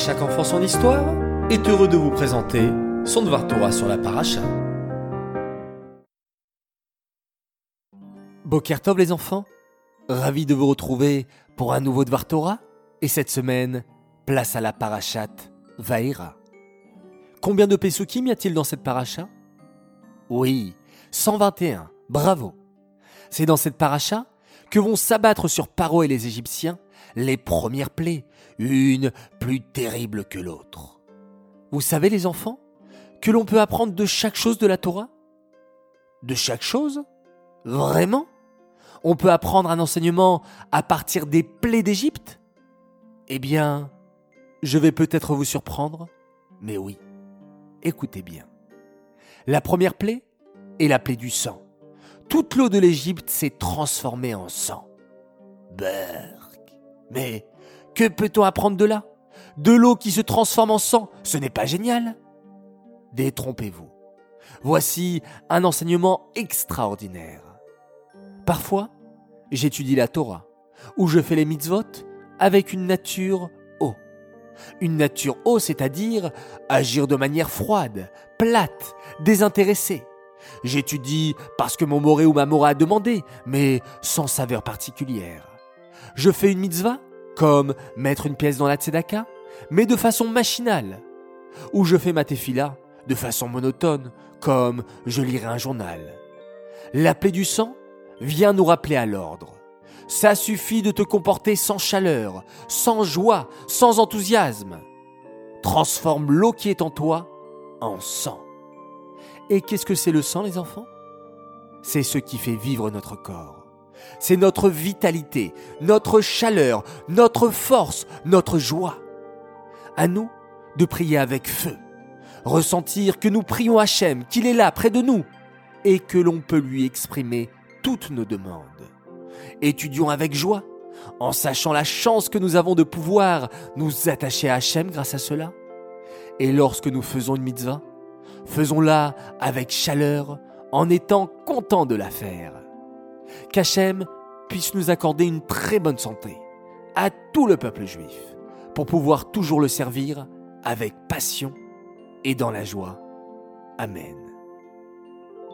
chaque enfant son histoire est heureux de vous présenter son Dvar Torah sur la paracha. Bokertov les enfants, ravi de vous retrouver pour un nouveau Dvar Torah et cette semaine, place à la parachat Vaïra. Combien de Pesukim y a-t-il dans cette paracha? Oui, 121, bravo. C'est dans cette paracha que vont s'abattre sur Paro et les Égyptiens les premières plaies, une plus terrible que l'autre. Vous savez les enfants que l'on peut apprendre de chaque chose de la Torah? De chaque chose? Vraiment? On peut apprendre un enseignement à partir des plaies d'Égypte? Eh bien, je vais peut-être vous surprendre, mais oui, écoutez bien. La première plaie est la plaie du sang. Toute l'eau de l'Égypte s'est transformée en sang. Berk. Mais que peut-on apprendre de là? De l'eau qui se transforme en sang, ce n'est pas génial Détrompez-vous. Voici un enseignement extraordinaire. Parfois, j'étudie la Torah, où je fais les mitzvot avec une nature eau. Une nature eau, c'est-à-dire agir de manière froide, plate, désintéressée. J'étudie parce que mon moré ou ma mora a demandé, mais sans saveur particulière. Je fais une mitzvah, comme mettre une pièce dans la tzedaka, mais de façon machinale. Ou je fais ma tefila, de façon monotone, comme je lirai un journal. La plaie du sang vient nous rappeler à l'ordre. Ça suffit de te comporter sans chaleur, sans joie, sans enthousiasme. Transforme l'eau qui est en toi en sang. Et qu'est-ce que c'est le sang, les enfants? C'est ce qui fait vivre notre corps. C'est notre vitalité, notre chaleur, notre force, notre joie. À nous de prier avec feu, ressentir que nous prions Hachem, qu'il est là près de nous, et que l'on peut lui exprimer toutes nos demandes. Étudions avec joie, en sachant la chance que nous avons de pouvoir nous attacher à Hachem grâce à cela. Et lorsque nous faisons une mitzvah, faisons-la avec chaleur, en étant contents de la faire. Qu'Hachem puisse nous accorder une très bonne santé, à tout le peuple juif, pour pouvoir toujours le servir avec passion et dans la joie. Amen.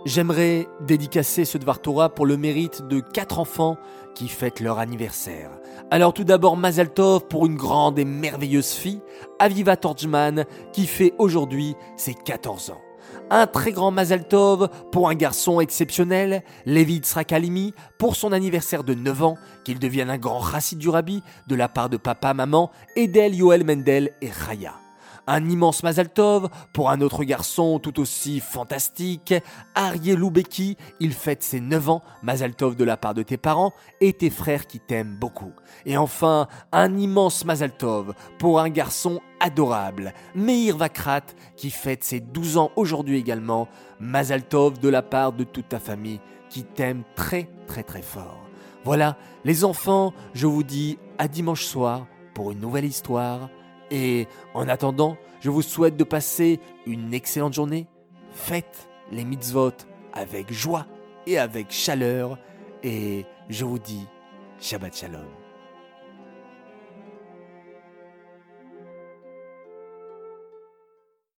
J'aimerais dédicacer ce Dvar pour le mérite de quatre enfants qui fêtent leur anniversaire. Alors tout d'abord Mazal Tov pour une grande et merveilleuse fille, Aviva Torjman, qui fait aujourd'hui ses 14 ans. Un très grand Mazal Tov pour un garçon exceptionnel, Levi Tsrakalimi, pour son anniversaire de 9 ans, qu'il devienne un grand chassid du rabbi de la part de papa, maman, Edel, Yoel Mendel et Raya un immense Mazal Tov pour un autre garçon tout aussi fantastique, Ariel Loubeki, il fête ses 9 ans, Mazal Tov de la part de tes parents et tes frères qui t'aiment beaucoup. Et enfin, un immense Mazal Tov pour un garçon adorable, Meir Vakrat, qui fête ses 12 ans aujourd'hui également, Mazal Tov de la part de toute ta famille qui t'aime très très très fort. Voilà, les enfants, je vous dis à dimanche soir pour une nouvelle histoire et en attendant, je vous souhaite de passer une excellente journée. Faites les mitzvot avec joie et avec chaleur. Et je vous dis Shabbat Shalom.